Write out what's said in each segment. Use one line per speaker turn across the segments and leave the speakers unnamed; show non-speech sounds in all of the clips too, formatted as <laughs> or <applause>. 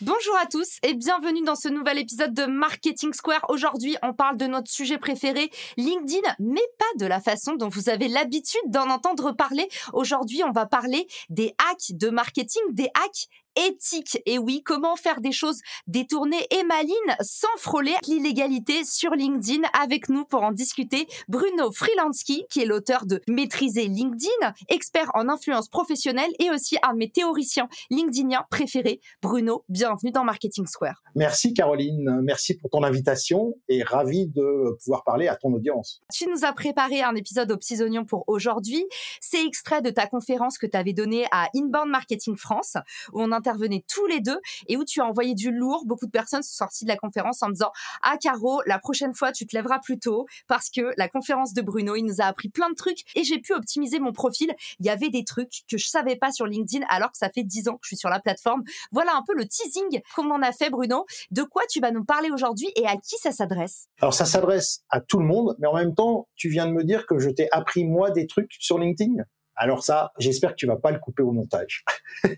Bonjour à tous et bienvenue dans ce nouvel épisode de Marketing Square. Aujourd'hui, on parle de notre sujet préféré, LinkedIn, mais pas de la façon dont vous avez l'habitude d'en entendre parler. Aujourd'hui, on va parler des hacks de marketing, des hacks éthique. Et oui, comment faire des choses détournées et malines sans frôler l'illégalité sur LinkedIn avec nous pour en discuter. Bruno Frilansky, qui est l'auteur de Maîtriser LinkedIn, expert en influence professionnelle et aussi un de mes théoriciens LinkedIniens préférés. Bruno, bienvenue dans Marketing Square.
Merci Caroline, merci pour ton invitation et ravi de pouvoir parler à ton audience.
Tu nous as préparé un épisode aux petits oignons pour aujourd'hui. C'est extrait de ta conférence que tu avais donnée à Inbound Marketing France où on intervenez tous les deux et où tu as envoyé du lourd. Beaucoup de personnes sont sorties de la conférence en disant Ah, Caro, la prochaine fois, tu te lèveras plus tôt parce que la conférence de Bruno, il nous a appris plein de trucs et j'ai pu optimiser mon profil. Il y avait des trucs que je savais pas sur LinkedIn alors que ça fait 10 ans que je suis sur la plateforme. Voilà un peu le teasing qu'on en a fait, Bruno. De quoi tu vas nous parler aujourd'hui et à qui ça s'adresse?
Alors, ça s'adresse à tout le monde, mais en même temps, tu viens de me dire que je t'ai appris moi des trucs sur LinkedIn. Alors ça, j'espère que tu vas pas le couper au montage. <laughs>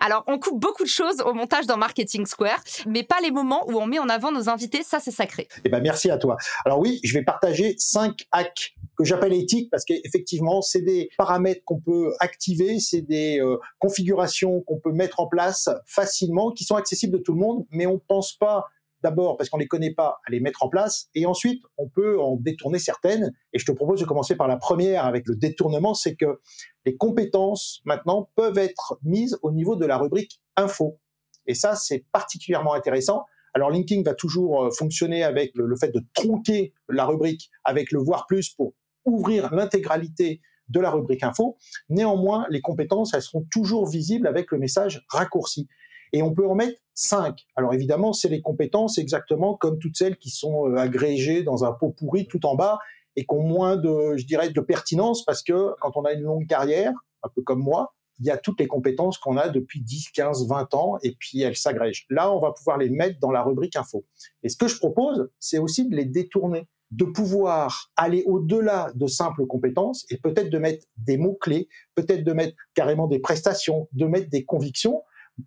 Alors, on coupe beaucoup de choses au montage dans Marketing Square, mais pas les moments où on met en avant nos invités. Ça, c'est sacré.
Eh ben, merci à toi. Alors oui, je vais partager cinq hacks que j'appelle éthiques parce qu'effectivement, c'est des paramètres qu'on peut activer, c'est des euh, configurations qu'on peut mettre en place facilement, qui sont accessibles de tout le monde, mais on pense pas D'abord parce qu'on les connaît pas à les mettre en place, et ensuite on peut en détourner certaines. Et je te propose de commencer par la première avec le détournement, c'est que les compétences maintenant peuvent être mises au niveau de la rubrique info. Et ça, c'est particulièrement intéressant. Alors LinkedIn va toujours euh, fonctionner avec le, fait de tronquer la rubrique avec le voir plus pour ouvrir l'intégralité de la rubrique info. Néanmoins, les compétences, elles seront toujours visibles avec le message raccourci. Et on peut en mettre cinq. Alors évidemment, c'est les compétences exactement comme toutes celles qui sont euh, agrégées dans un pot pourri tout en bas et qui ont moins de, je dirais, de pertinence parce que quand on a une longue carrière, un peu comme moi, il y a toutes les compétences qu'on a depuis 10, 15, 20 ans et puis elles s'agrègent. Là, on va pouvoir les mettre dans la rubrique info. Et ce que je propose, c'est aussi de les détourner, de pouvoir aller au-delà de simples compétences et peut-être de mettre des mots-clés, peut-être de mettre carrément des prestations, de mettre des convictions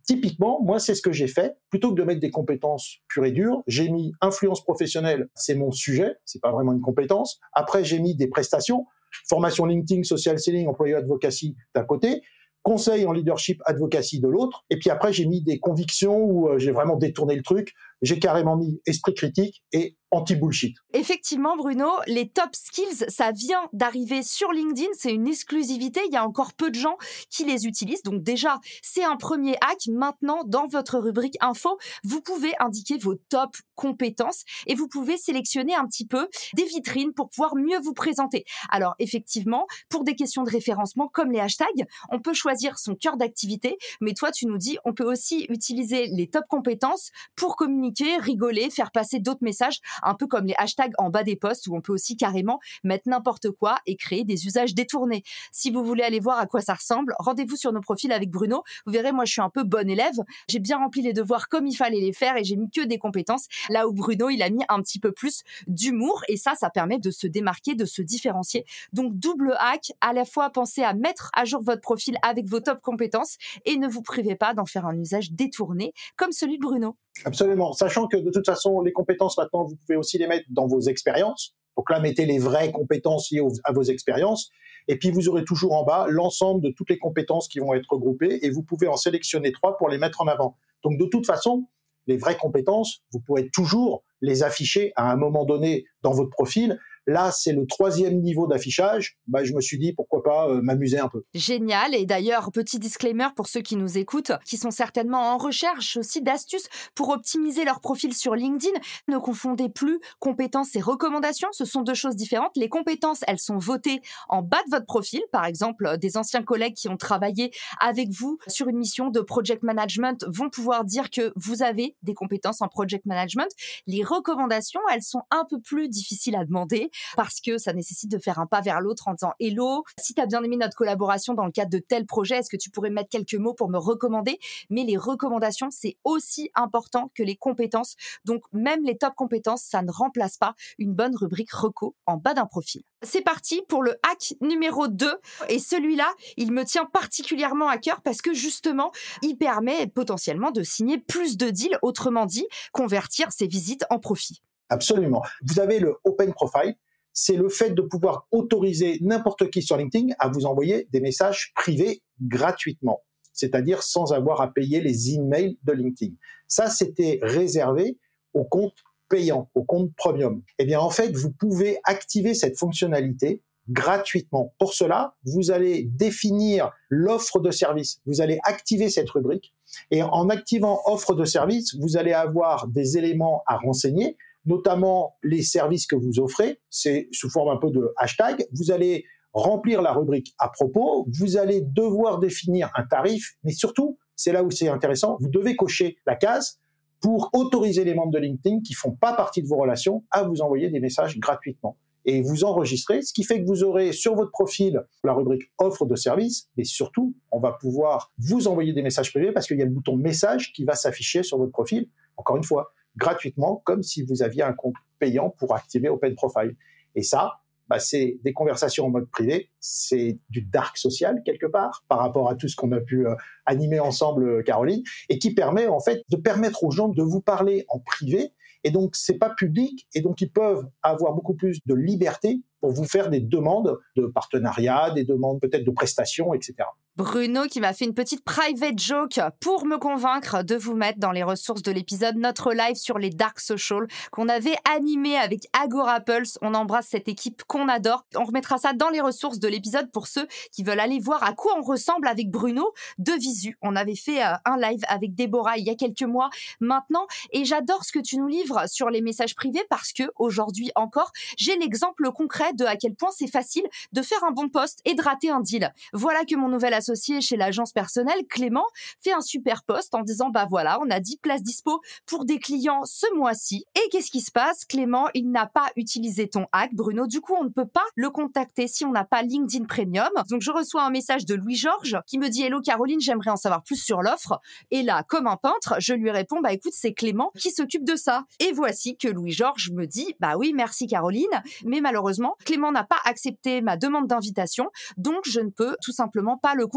Typiquement, moi, c'est ce que j'ai fait. Plutôt que de mettre des compétences pures et dures, j'ai mis influence professionnelle, c'est mon sujet, c'est pas vraiment une compétence. Après, j'ai mis des prestations, formation LinkedIn, social selling, employé advocacy d'un côté, conseil en leadership advocacy de l'autre. Et puis après, j'ai mis des convictions où euh, j'ai vraiment détourné le truc. J'ai carrément mis esprit critique et anti-bullshit.
Effectivement, Bruno, les top skills, ça vient d'arriver sur LinkedIn. C'est une exclusivité. Il y a encore peu de gens qui les utilisent. Donc déjà, c'est un premier hack. Maintenant, dans votre rubrique info, vous pouvez indiquer vos top compétences et vous pouvez sélectionner un petit peu des vitrines pour pouvoir mieux vous présenter. Alors effectivement, pour des questions de référencement comme les hashtags, on peut choisir son cœur d'activité. Mais toi, tu nous dis, on peut aussi utiliser les top compétences pour communiquer, rigoler, faire passer d'autres messages un peu comme les hashtags en bas des posts où on peut aussi carrément mettre n'importe quoi et créer des usages détournés. Si vous voulez aller voir à quoi ça ressemble, rendez-vous sur nos profils avec Bruno. Vous verrez, moi, je suis un peu bon élève. J'ai bien rempli les devoirs comme il fallait les faire et j'ai mis que des compétences. Là où Bruno, il a mis un petit peu plus d'humour et ça, ça permet de se démarquer, de se différencier. Donc, double hack, à la fois pensez à mettre à jour votre profil avec vos top compétences et ne vous privez pas d'en faire un usage détourné comme celui de Bruno.
Absolument. Sachant que de toute façon, les compétences maintenant, vous pouvez aussi les mettre dans vos expériences. Donc là, mettez les vraies compétences liées à vos expériences. Et puis, vous aurez toujours en bas l'ensemble de toutes les compétences qui vont être regroupées et vous pouvez en sélectionner trois pour les mettre en avant. Donc, de toute façon, les vraies compétences, vous pourrez toujours les afficher à un moment donné dans votre profil Là, c'est le troisième niveau d'affichage. Bah, je me suis dit pourquoi pas euh, m'amuser un peu.
Génial. Et d'ailleurs, petit disclaimer pour ceux qui nous écoutent, qui sont certainement en recherche aussi d'astuces pour optimiser leur profil sur LinkedIn. Ne confondez plus compétences et recommandations. Ce sont deux choses différentes. Les compétences, elles sont votées en bas de votre profil. Par exemple, des anciens collègues qui ont travaillé avec vous sur une mission de project management vont pouvoir dire que vous avez des compétences en project management. Les recommandations, elles sont un peu plus difficiles à demander parce que ça nécessite de faire un pas vers l'autre en disant Hello, si tu as bien aimé notre collaboration dans le cadre de tel projet, est-ce que tu pourrais mettre quelques mots pour me recommander? Mais les recommandations, c'est aussi important que les compétences. Donc même les top compétences, ça ne remplace pas une bonne rubrique reco en bas d'un profil. C'est parti pour le hack numéro 2 et celui-là, il me tient particulièrement à cœur parce que justement, il permet potentiellement de signer plus de deals, autrement dit, convertir ses visites en profit.
Absolument. Vous avez le Open Profile, c'est le fait de pouvoir autoriser n'importe qui sur LinkedIn à vous envoyer des messages privés gratuitement, c'est-à-dire sans avoir à payer les emails de LinkedIn. Ça, c'était réservé aux comptes payants, aux comptes premium. Eh bien, en fait, vous pouvez activer cette fonctionnalité gratuitement. Pour cela, vous allez définir l'offre de service. Vous allez activer cette rubrique et en activant offre de service, vous allez avoir des éléments à renseigner, notamment les services que vous offrez. C'est sous forme un peu de hashtag. Vous allez remplir la rubrique à propos. Vous allez devoir définir un tarif, mais surtout, c'est là où c'est intéressant, vous devez cocher la case pour autoriser les membres de LinkedIn qui font pas partie de vos relations à vous envoyer des messages gratuitement et vous enregistrez, ce qui fait que vous aurez sur votre profil la rubrique offre de service, mais surtout, on va pouvoir vous envoyer des messages privés parce qu'il y a le bouton message qui va s'afficher sur votre profil, encore une fois, gratuitement, comme si vous aviez un compte payant pour activer Open Profile. Et ça, bah, c'est des conversations en mode privé, c'est du dark social quelque part par rapport à tout ce qu'on a pu euh, animer ensemble, euh, Caroline, et qui permet en fait de permettre aux gens de vous parler en privé et donc, c'est pas public, et donc ils peuvent avoir beaucoup plus de liberté pour vous faire des demandes de partenariat, des demandes peut-être de prestations, etc.
Bruno qui m'a fait une petite private joke pour me convaincre de vous mettre dans les ressources de l'épisode notre live sur les dark social qu'on avait animé avec Agora Pulse. On embrasse cette équipe qu'on adore. On remettra ça dans les ressources de l'épisode pour ceux qui veulent aller voir à quoi on ressemble avec Bruno de visu. On avait fait euh, un live avec Déborah il y a quelques mois maintenant et j'adore ce que tu nous livres sur les messages privés parce que aujourd'hui encore, j'ai l'exemple concret de à quel point c'est facile de faire un bon poste et de rater un deal. Voilà que mon nouvel associé chez l'agence personnelle, Clément, fait un super poste en disant bah voilà, on a 10 places dispo pour des clients ce mois-ci. Et qu'est-ce qui se passe? Clément, il n'a pas utilisé ton hack, Bruno. Du coup, on ne peut pas le contacter si on n'a pas LinkedIn Premium. Donc je reçois un message de Louis-Georges qui me dit Hello Caroline, j'aimerais en savoir plus sur l'offre. Et là, comme un peintre, je lui réponds bah écoute, c'est Clément qui s'occupe de ça. Et voici que Louis-Georges me dit bah oui, merci Caroline, mais malheureusement, Clément n'a pas accepté ma demande d'invitation, donc je ne peux tout simplement pas le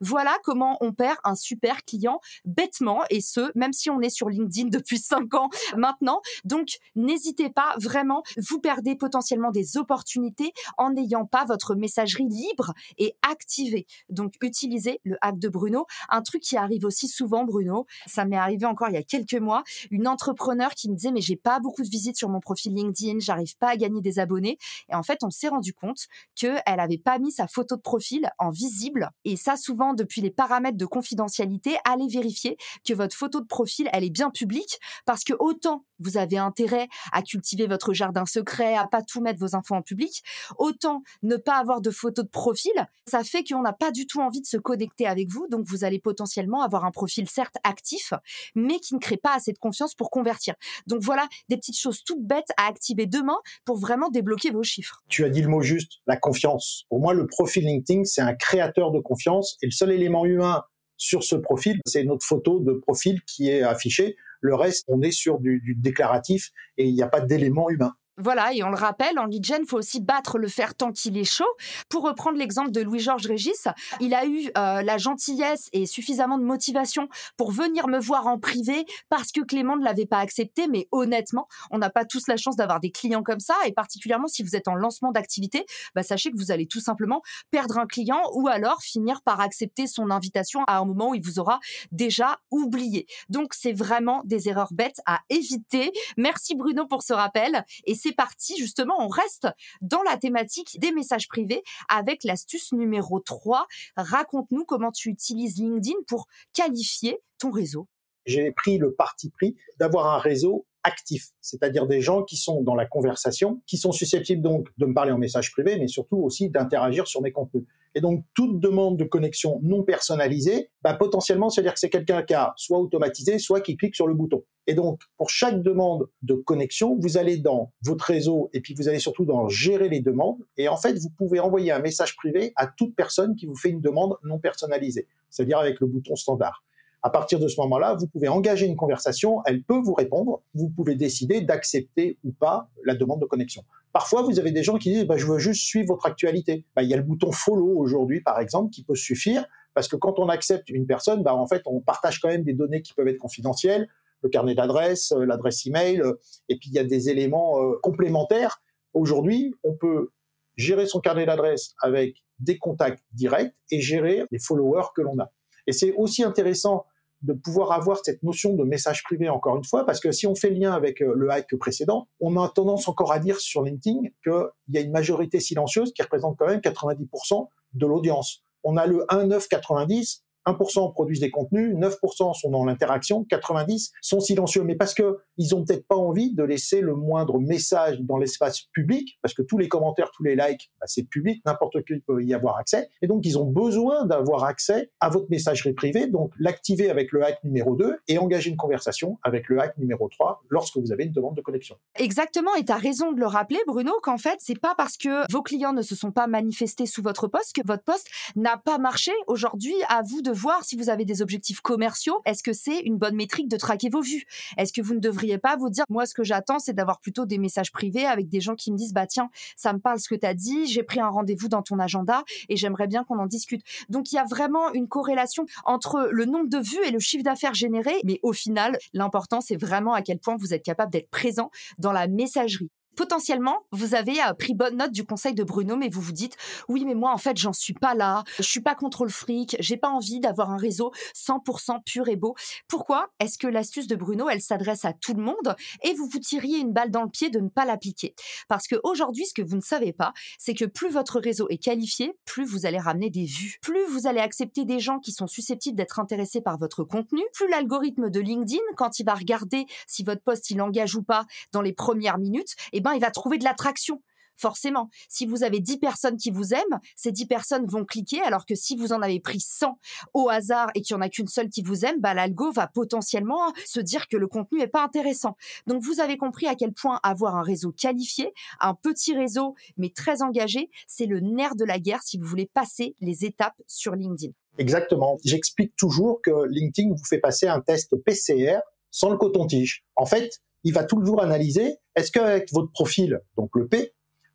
Voilà comment on perd un super client bêtement, et ce, même si on est sur LinkedIn depuis <laughs> 5 ans maintenant. Donc, n'hésitez pas vraiment, vous perdez potentiellement des opportunités en n'ayant pas votre messagerie libre et activée. Donc, utilisez le hack de Bruno. Un truc qui arrive aussi souvent, Bruno, ça m'est arrivé encore il y a quelques mois, une entrepreneur qui me disait, mais j'ai pas beaucoup de visites sur mon profil LinkedIn, j'arrive pas à gagner des abonnés. Et en fait, on s'est rendu compte qu'elle n'avait pas mis sa photo de profil en visible. Et ça, souvent, depuis les paramètres de confidentialité, allez vérifier que votre photo de profil, elle est bien publique parce que autant vous avez intérêt à cultiver votre jardin secret, à pas tout mettre vos infos en public, autant ne pas avoir de photo de profil, ça fait qu'on n'a pas du tout envie de se connecter avec vous, donc vous allez potentiellement avoir un profil certes actif, mais qui ne crée pas assez de confiance pour convertir. Donc voilà des petites choses toutes bêtes à activer demain pour vraiment débloquer vos chiffres.
Tu as dit le mot juste, la confiance. Pour moi, le profil LinkedIn, c'est un créateur de confiance et le seul élément humain sur ce profil, c'est notre photo de profil qui est affichée. Le reste, on est sur du, déclaratif et il n'y a pas d'élément humain.
Voilà, et on le rappelle, en lead faut aussi battre le fer tant qu'il est chaud. Pour reprendre l'exemple de Louis-Georges Régis, il a eu euh, la gentillesse et suffisamment de motivation pour venir me voir en privé parce que Clément ne l'avait pas accepté. Mais honnêtement, on n'a pas tous la chance d'avoir des clients comme ça. Et particulièrement si vous êtes en lancement d'activité, bah, sachez que vous allez tout simplement perdre un client ou alors finir par accepter son invitation à un moment où il vous aura déjà oublié. Donc, c'est vraiment des erreurs bêtes à éviter. Merci Bruno pour ce rappel. Et c'est parti, justement, on reste dans la thématique des messages privés avec l'astuce numéro 3. Raconte-nous comment tu utilises LinkedIn pour qualifier ton réseau.
J'ai pris le parti pris d'avoir un réseau actifs, c'est-à-dire des gens qui sont dans la conversation, qui sont susceptibles donc de me parler en message privé, mais surtout aussi d'interagir sur mes contenus. Et donc, toute demande de connexion non personnalisée, bah, potentiellement, c'est-à-dire que c'est quelqu'un qui a soit automatisé, soit qui clique sur le bouton. Et donc, pour chaque demande de connexion, vous allez dans votre réseau et puis vous allez surtout dans gérer les demandes. Et en fait, vous pouvez envoyer un message privé à toute personne qui vous fait une demande non personnalisée, c'est-à-dire avec le bouton standard. À partir de ce moment-là, vous pouvez engager une conversation, elle peut vous répondre, vous pouvez décider d'accepter ou pas la demande de connexion. Parfois, vous avez des gens qui disent bah, je veux juste suivre votre actualité. Bah, il y a le bouton follow aujourd'hui, par exemple, qui peut suffire parce que quand on accepte une personne, bah, en fait, on partage quand même des données qui peuvent être confidentielles, le carnet d'adresse, euh, l'adresse email, euh, et puis il y a des éléments euh, complémentaires. Aujourd'hui, on peut gérer son carnet d'adresse avec des contacts directs et gérer les followers que l'on a. Et c'est aussi intéressant de pouvoir avoir cette notion de message privé encore une fois, parce que si on fait lien avec euh, le hack précédent, on a tendance encore à dire sur LinkedIn qu'il y a une majorité silencieuse qui représente quand même 90% de l'audience. On a le 1,990 1% produisent des contenus, 9% sont dans l'interaction, 90 sont silencieux. Mais parce que ils ont peut-être pas envie de laisser le moindre message dans l'espace public, parce que tous les commentaires, tous les likes, bah, c'est public, n'importe qui peut y avoir accès. Et donc, ils ont besoin d'avoir accès à votre messagerie privée. Donc, l'activer avec le hack numéro 2 et engager une conversation avec le hack numéro 3 lorsque vous avez une demande de connexion.
Exactement. Et tu as raison de le rappeler, Bruno, qu'en fait, c'est pas parce que vos clients ne se sont pas manifestés sous votre poste que votre poste n'a pas marché. Aujourd'hui, à vous de voir si vous avez des objectifs commerciaux, est-ce que c'est une bonne métrique de traquer vos vues? Est-ce que vous ne devriez pas vous dire, moi, ce que j'attends, c'est d'avoir plutôt des messages privés avec des gens qui me disent, bah tiens, ça me parle ce que tu as dit, j'ai pris un rendez-vous dans ton agenda et j'aimerais bien qu'on en discute. Donc, il y a vraiment une corrélation entre le nombre de vues et le chiffre d'affaires généré, mais au final, l'important, c'est vraiment à quel point vous êtes capable d'être présent dans la messagerie potentiellement, vous avez euh, pris bonne note du conseil de Bruno, mais vous vous dites, oui, mais moi, en fait, j'en suis pas là. Je suis pas contre le fric. J'ai pas envie d'avoir un réseau 100% pur et beau. Pourquoi est-ce que l'astuce de Bruno, elle s'adresse à tout le monde et vous vous tiriez une balle dans le pied de ne pas l'appliquer? Parce que aujourd'hui, ce que vous ne savez pas, c'est que plus votre réseau est qualifié, plus vous allez ramener des vues. Plus vous allez accepter des gens qui sont susceptibles d'être intéressés par votre contenu, plus l'algorithme de LinkedIn, quand il va regarder si votre poste il engage ou pas dans les premières minutes, eh ben, il va trouver de l'attraction. Forcément, si vous avez 10 personnes qui vous aiment, ces 10 personnes vont cliquer, alors que si vous en avez pris 100 au hasard et qu'il n'y en a qu'une seule qui vous aime, bah, l'algo va potentiellement se dire que le contenu n'est pas intéressant. Donc vous avez compris à quel point avoir un réseau qualifié, un petit réseau mais très engagé, c'est le nerf de la guerre si vous voulez passer les étapes sur LinkedIn.
Exactement. J'explique toujours que LinkedIn vous fait passer un test PCR sans le coton-tige. En fait, il va toujours analyser est-ce qu'avec votre profil, donc le P,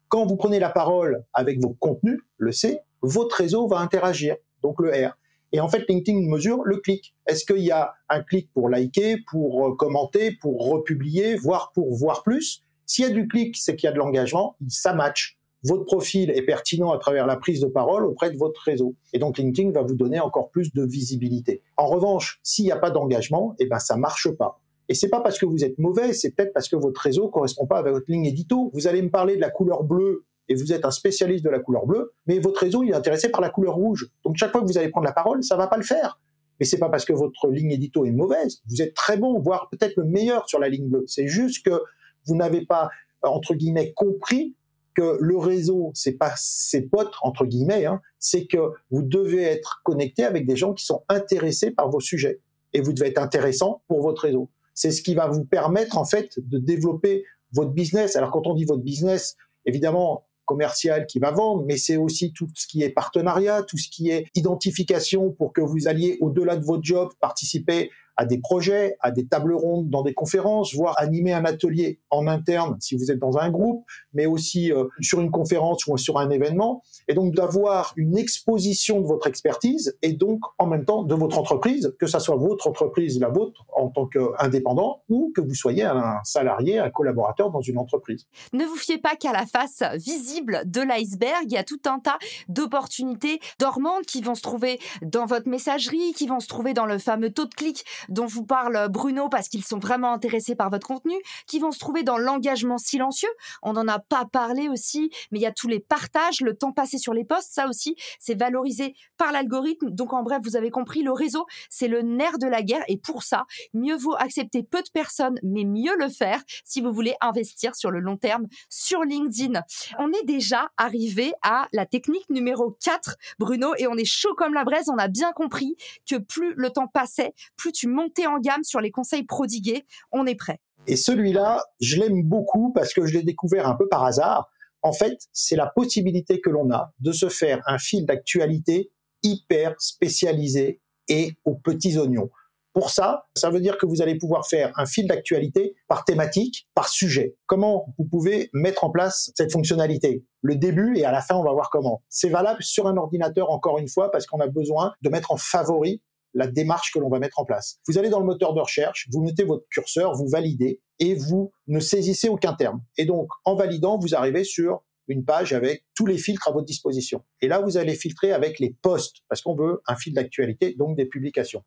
quand vous prenez la parole avec vos contenus, le C, votre réseau va interagir, donc le R. Et en fait, LinkedIn mesure le clic. Est-ce qu'il y a un clic pour liker, pour euh, commenter, pour republier, voire pour voir plus? S'il y a du clic, c'est qu'il y a de l'engagement, ça match. Votre profil est pertinent à travers la prise de parole auprès de votre réseau. Et donc LinkedIn va vous donner encore plus de visibilité. En revanche, s'il n'y a pas d'engagement, eh ben ça marche pas. Et c'est pas parce que vous êtes mauvais, c'est peut-être parce que votre réseau correspond pas à votre ligne édito. Vous allez me parler de la couleur bleue et vous êtes un spécialiste de la couleur bleue, mais votre réseau il est intéressé par la couleur rouge. Donc chaque fois que vous allez prendre la parole, ça va pas le faire. Mais c'est pas parce que votre ligne édito est mauvaise. Vous êtes très bon, voire peut-être le meilleur sur la ligne bleue. C'est juste que vous n'avez pas entre guillemets compris que le réseau, c'est pas ses potes entre guillemets, hein, c'est que vous devez être connecté avec des gens qui sont intéressés par vos sujets et vous devez être intéressant pour votre réseau c'est ce qui va vous permettre en fait de développer votre business. Alors quand on dit votre business, évidemment commercial qui va vendre, mais c'est aussi tout ce qui est partenariat, tout ce qui est identification pour que vous alliez au-delà de votre job participer à des projets, à des tables rondes dans des conférences, voire animer un atelier en interne si vous êtes dans un groupe, mais aussi euh, sur une conférence ou sur un événement. Et donc d'avoir une exposition de votre expertise et donc en même temps de votre entreprise, que ça soit votre entreprise, la vôtre en tant qu'indépendant ou que vous soyez un salarié, un collaborateur dans une entreprise.
Ne vous fiez pas qu'à la face visible de l'iceberg, il y a tout un tas d'opportunités dormantes qui vont se trouver dans votre messagerie, qui vont se trouver dans le fameux taux de clic dont vous parle Bruno parce qu'ils sont vraiment intéressés par votre contenu, qui vont se trouver dans l'engagement silencieux. On n'en a pas parlé aussi, mais il y a tous les partages, le temps passé sur les posts, ça aussi, c'est valorisé par l'algorithme. Donc en bref, vous avez compris, le réseau, c'est le nerf de la guerre et pour ça, mieux vaut accepter peu de personnes, mais mieux le faire si vous voulez investir sur le long terme sur LinkedIn. On est déjà arrivé à la technique numéro 4, Bruno, et on est chaud comme la braise. On a bien compris que plus le temps passait, plus tu montais en gamme sur les conseils prodigués. On est prêt.
Et celui-là, je l'aime beaucoup parce que je l'ai découvert un peu par hasard. En fait, c'est la possibilité que l'on a de se faire un fil d'actualité hyper spécialisé et aux petits oignons. Pour ça, ça veut dire que vous allez pouvoir faire un fil d'actualité par thématique, par sujet. Comment vous pouvez mettre en place cette fonctionnalité? Le début et à la fin, on va voir comment. C'est valable sur un ordinateur encore une fois parce qu'on a besoin de mettre en favori la démarche que l'on va mettre en place. Vous allez dans le moteur de recherche, vous mettez votre curseur, vous validez et vous ne saisissez aucun terme. Et donc, en validant, vous arrivez sur une page avec tous les filtres à votre disposition. Et là, vous allez filtrer avec les posts, parce qu'on veut un fil d'actualité, donc des publications.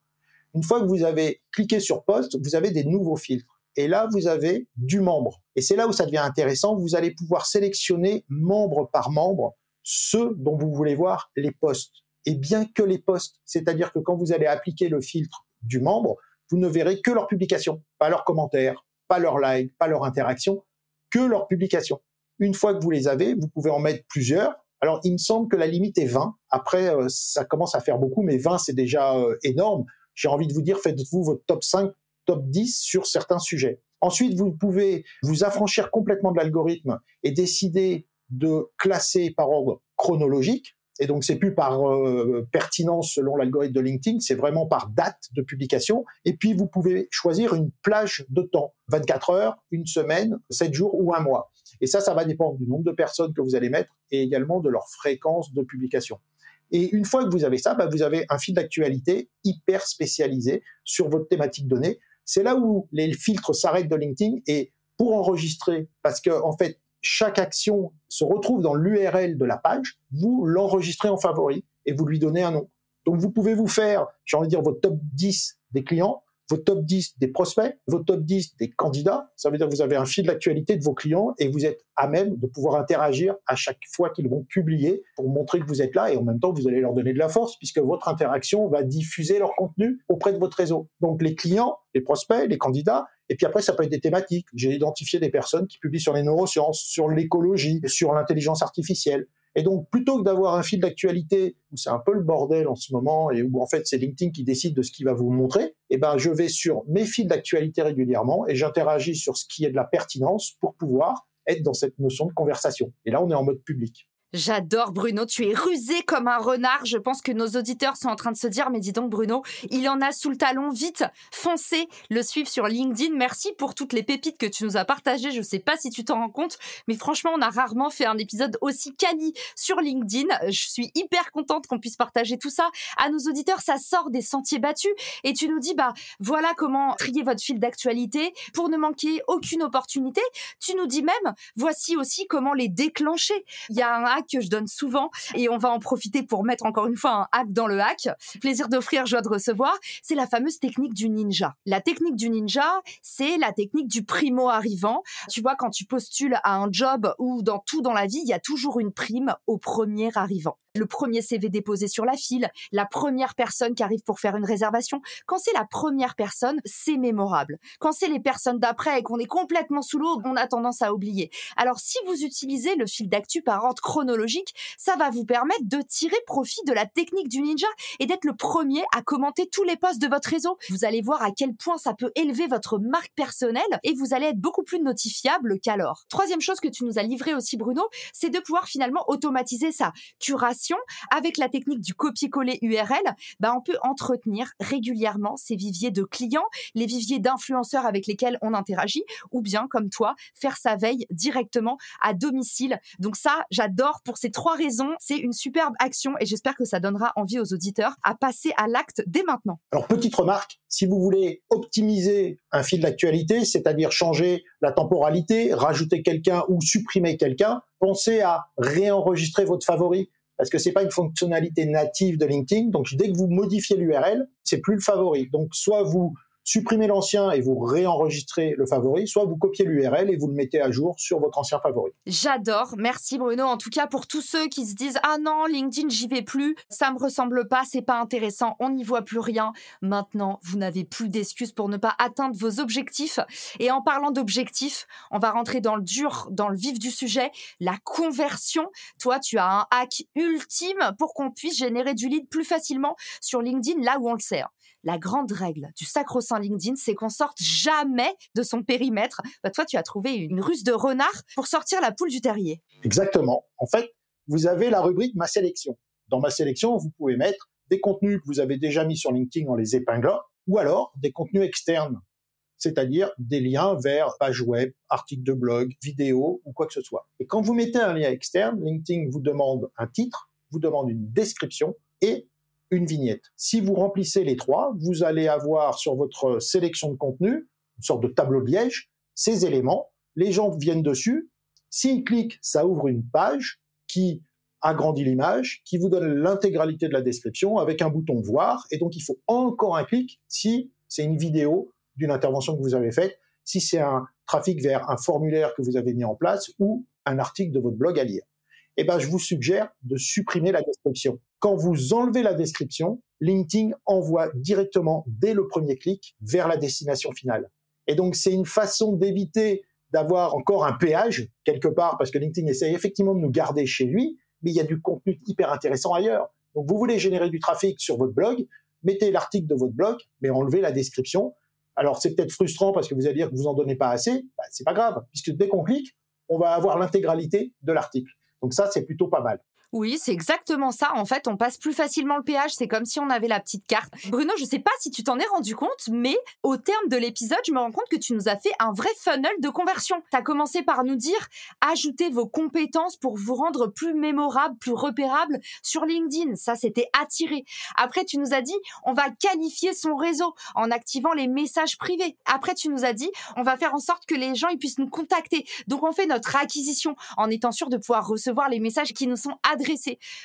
Une fois que vous avez cliqué sur poste, vous avez des nouveaux filtres. Et là, vous avez du membre. Et c'est là où ça devient intéressant. Vous allez pouvoir sélectionner membre par membre ceux dont vous voulez voir les postes. Et bien que les postes, c'est-à-dire que quand vous allez appliquer le filtre du membre, vous ne verrez que leurs publications, pas leurs commentaires, pas leurs likes, pas leurs interactions, que leurs publications. Une fois que vous les avez, vous pouvez en mettre plusieurs. Alors, il me semble que la limite est 20. Après, euh, ça commence à faire beaucoup, mais 20, c'est déjà euh, énorme j'ai envie de vous dire, faites-vous votre top 5, top 10 sur certains sujets. Ensuite, vous pouvez vous affranchir complètement de l'algorithme et décider de classer par ordre chronologique. Et donc, c'est plus par euh, pertinence selon l'algorithme de LinkedIn, c'est vraiment par date de publication. Et puis, vous pouvez choisir une plage de temps, 24 heures, une semaine, 7 jours ou un mois. Et ça, ça va dépendre du nombre de personnes que vous allez mettre et également de leur fréquence de publication. Et une fois que vous avez ça, bah, vous avez un fil d'actualité hyper spécialisé sur votre thématique donnée. C'est là où les filtres s'arrêtent de LinkedIn et pour enregistrer, parce que en fait, chaque action se retrouve dans l'URL de la page, vous l'enregistrez en favori et vous lui donnez un nom. Donc vous pouvez vous faire, j'ai envie de dire, votre top 10 des clients votre top 10 des prospects, votre top 10 des candidats. Ça veut dire que vous avez un fil d'actualité de vos clients et vous êtes à même de pouvoir interagir à chaque fois qu'ils vont publier pour montrer que vous êtes là et en même temps vous allez leur donner de la force puisque votre interaction va diffuser leur contenu auprès de votre réseau. Donc les clients, les prospects, les candidats, et puis après, ça peut être des thématiques. J'ai identifié des personnes qui publient sur les neurosciences, sur l'écologie, sur l'intelligence artificielle. Et donc, plutôt que d'avoir un fil d'actualité où c'est un peu le bordel en ce moment et où en fait c'est LinkedIn qui décide de ce qu'il va vous montrer, eh ben je vais sur mes fils d'actualité régulièrement et j'interagis sur ce qui est de la pertinence pour pouvoir être dans cette notion de conversation. Et là, on est en mode public.
J'adore Bruno, tu es rusé comme un renard. Je pense que nos auditeurs sont en train de se dire, mais dis donc Bruno, il en a sous le talon, vite, foncez le suivre sur LinkedIn. Merci pour toutes les pépites que tu nous as partagées. Je sais pas si tu t'en rends compte, mais franchement, on a rarement fait un épisode aussi quali sur LinkedIn. Je suis hyper contente qu'on puisse partager tout ça à nos auditeurs. Ça sort des sentiers battus et tu nous dis, bah voilà comment trier votre fil d'actualité pour ne manquer aucune opportunité. Tu nous dis même, voici aussi comment les déclencher. Il y a un que je donne souvent et on va en profiter pour mettre encore une fois un hack dans le hack. Plaisir d'offrir, joie de recevoir. C'est la fameuse technique du ninja. La technique du ninja, c'est la technique du primo arrivant. Tu vois, quand tu postules à un job ou dans tout dans la vie, il y a toujours une prime au premier arrivant le premier CV déposé sur la file, la première personne qui arrive pour faire une réservation. Quand c'est la première personne, c'est mémorable. Quand c'est les personnes d'après et qu'on est complètement sous l'eau, on a tendance à oublier. Alors si vous utilisez le fil d'actu par ordre chronologique, ça va vous permettre de tirer profit de la technique du ninja et d'être le premier à commenter tous les posts de votre réseau. Vous allez voir à quel point ça peut élever votre marque personnelle et vous allez être beaucoup plus notifiable qu'alors. Troisième chose que tu nous as livré aussi Bruno, c'est de pouvoir finalement automatiser sa curation avec la technique du copier-coller URL, bah, on peut entretenir régulièrement ces viviers de clients, les viviers d'influenceurs avec lesquels on interagit, ou bien, comme toi, faire sa veille directement à domicile. Donc ça, j'adore pour ces trois raisons. C'est une superbe action et j'espère que ça donnera envie aux auditeurs à passer à l'acte dès maintenant.
Alors, petite remarque, si vous voulez optimiser un fil d'actualité, c'est-à-dire changer la temporalité, rajouter quelqu'un ou supprimer quelqu'un, pensez à réenregistrer votre favori parce que c'est pas une fonctionnalité native de LinkedIn. Donc dès que vous modifiez l'URL, c'est plus le favori. Donc soit vous supprimez l'ancien et vous réenregistrez le favori, soit vous copiez l'URL et vous le mettez à jour sur votre ancien favori.
J'adore. Merci Bruno. En tout cas, pour tous ceux qui se disent Ah non, LinkedIn, j'y vais plus, ça me ressemble pas, c'est pas intéressant, on n'y voit plus rien. Maintenant, vous n'avez plus d'excuses pour ne pas atteindre vos objectifs. Et en parlant d'objectifs, on va rentrer dans le dur, dans le vif du sujet, la conversion. Toi, tu as un hack ultime pour qu'on puisse générer du lead plus facilement sur LinkedIn, là où on le sert la grande règle du sacro-saint LinkedIn, c'est qu'on sorte jamais de son périmètre. Bah, toi, tu as trouvé une ruse de renard pour sortir la poule du terrier.
Exactement. En fait, vous avez la rubrique Ma sélection. Dans Ma sélection, vous pouvez mettre des contenus que vous avez déjà mis sur LinkedIn en les épinglant, ou alors des contenus externes, c'est-à-dire des liens vers pages web, articles de blog, vidéos ou quoi que ce soit. Et quand vous mettez un lien externe, LinkedIn vous demande un titre, vous demande une description et une vignette. Si vous remplissez les trois, vous allez avoir sur votre sélection de contenu, une sorte de tableau de liège, ces éléments. Les gens viennent dessus. S'ils cliquent, ça ouvre une page qui agrandit l'image, qui vous donne l'intégralité de la description avec un bouton voir. Et donc, il faut encore un clic si c'est une vidéo d'une intervention que vous avez faite, si c'est un trafic vers un formulaire que vous avez mis en place ou un article de votre blog à lire. Eh ben, je vous suggère de supprimer la description. Quand vous enlevez la description, LinkedIn envoie directement dès le premier clic vers la destination finale. Et donc, c'est une façon d'éviter d'avoir encore un péage quelque part parce que LinkedIn essaie effectivement de nous garder chez lui, mais il y a du contenu hyper intéressant ailleurs. Donc, vous voulez générer du trafic sur votre blog, mettez l'article de votre blog, mais enlevez la description. Alors, c'est peut-être frustrant parce que vous allez dire que vous en donnez pas assez. Bah, c'est pas grave, puisque dès qu'on clique, on va avoir l'intégralité de l'article. Donc ça, c'est plutôt pas mal.
Oui, c'est exactement ça. En fait, on passe plus facilement le péage. C'est comme si on avait la petite carte. Bruno, je sais pas si tu t'en es rendu compte, mais au terme de l'épisode, je me rends compte que tu nous as fait un vrai funnel de conversion. Tu as commencé par nous dire ajoutez vos compétences pour vous rendre plus mémorable, plus repérable sur LinkedIn. Ça, c'était attiré. Après, tu nous as dit on va qualifier son réseau en activant les messages privés. Après, tu nous as dit on va faire en sorte que les gens puissent nous contacter. Donc, on fait notre acquisition en étant sûr de pouvoir recevoir les messages qui nous sont adressés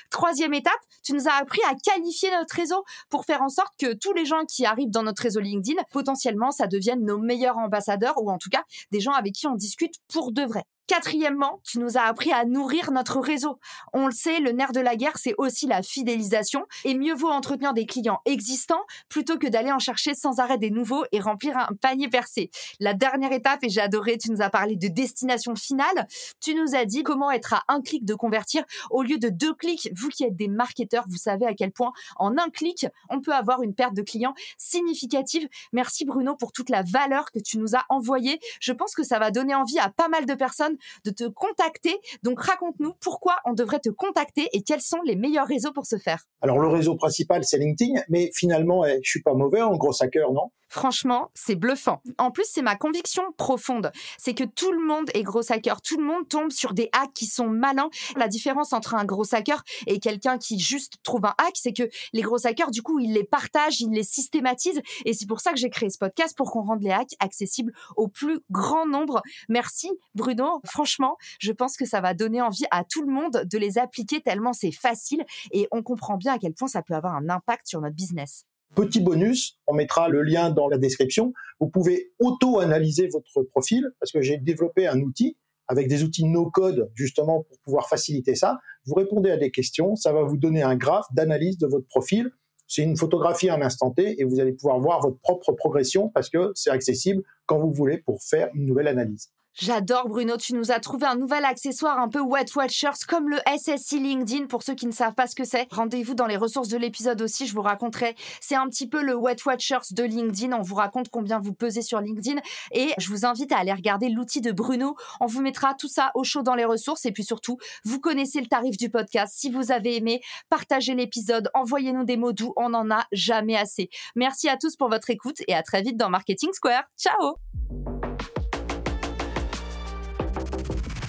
Troisième étape, tu nous as appris à qualifier notre réseau pour faire en sorte que tous les gens qui arrivent dans notre réseau LinkedIn, potentiellement, ça devienne nos meilleurs ambassadeurs ou en tout cas des gens avec qui on discute pour de vrai. Quatrièmement, tu nous as appris à nourrir notre réseau. On le sait, le nerf de la guerre, c'est aussi la fidélisation. Et mieux vaut entretenir des clients existants plutôt que d'aller en chercher sans arrêt des nouveaux et remplir un panier percé. La dernière étape, et j'ai adoré, tu nous as parlé de destination finale. Tu nous as dit comment être à un clic de convertir au lieu de deux clics. Vous qui êtes des marketeurs, vous savez à quel point en un clic, on peut avoir une perte de clients significative. Merci Bruno pour toute la valeur que tu nous as envoyée. Je pense que ça va donner envie à pas mal de personnes de te contacter. Donc raconte-nous pourquoi on devrait te contacter et quels sont les meilleurs réseaux pour ce faire.
Alors le réseau principal c'est LinkedIn, mais finalement eh, je suis pas mauvais en gros hacker, non?
Franchement, c'est bluffant. En plus, c'est ma conviction profonde. C'est que tout le monde est gros hacker. Tout le monde tombe sur des hacks qui sont malins. La différence entre un gros hacker et quelqu'un qui juste trouve un hack, c'est que les gros hackers, du coup, ils les partagent, ils les systématisent. Et c'est pour ça que j'ai créé ce podcast pour qu'on rende les hacks accessibles au plus grand nombre. Merci, Bruno. Franchement, je pense que ça va donner envie à tout le monde de les appliquer tellement c'est facile et on comprend bien à quel point ça peut avoir un impact sur notre business.
Petit bonus, on mettra le lien dans la description. Vous pouvez auto-analyser votre profil parce que j'ai développé un outil avec des outils no-code justement pour pouvoir faciliter ça. Vous répondez à des questions, ça va vous donner un graphe d'analyse de votre profil. C'est une photographie à un instant T et vous allez pouvoir voir votre propre progression parce que c'est accessible quand vous voulez pour faire une nouvelle analyse.
J'adore Bruno, tu nous as trouvé un nouvel accessoire un peu Wet Watchers comme le SSI LinkedIn pour ceux qui ne savent pas ce que c'est. Rendez-vous dans les ressources de l'épisode aussi, je vous raconterai. C'est un petit peu le Wet Watchers de LinkedIn, on vous raconte combien vous pesez sur LinkedIn et je vous invite à aller regarder l'outil de Bruno. On vous mettra tout ça au chaud dans les ressources et puis surtout, vous connaissez le tarif du podcast. Si vous avez aimé, partagez l'épisode, envoyez-nous des mots doux, on n'en a jamais assez. Merci à tous pour votre écoute et à très vite dans Marketing Square. Ciao